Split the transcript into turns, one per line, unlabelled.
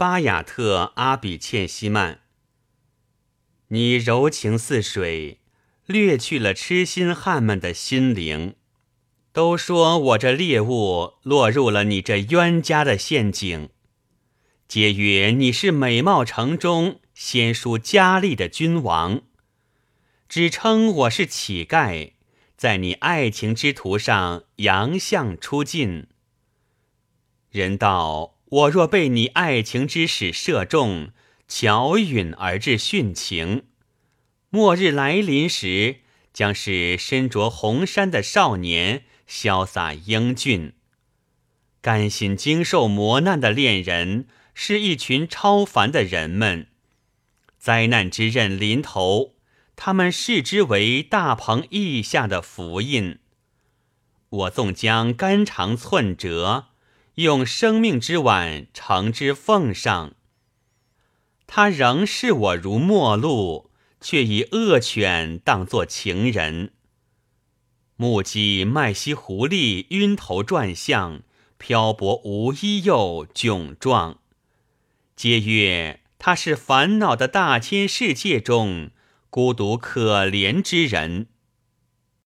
巴雅特阿比切西曼，你柔情似水，掠去了痴心汉们的心灵。都说我这猎物落入了你这冤家的陷阱。皆曰你是美貌城中仙书佳丽的君王，只称我是乞丐，在你爱情之途上洋相出尽。人道我若被你爱情之矢射中，巧允而至殉情，末日来临时，将是身着红衫的少年，潇洒英俊，甘心经受磨难的恋人，是一群超凡的人们。灾难之刃临头，他们视之为大鹏翼下的福印。我纵将肝肠寸折。用生命之碗盛之奉上，他仍视我如陌路，却以恶犬当作情人。目击麦西狐狸晕头转向，漂泊无依又窘状，皆曰他是烦恼的大千世界中孤独可怜之人。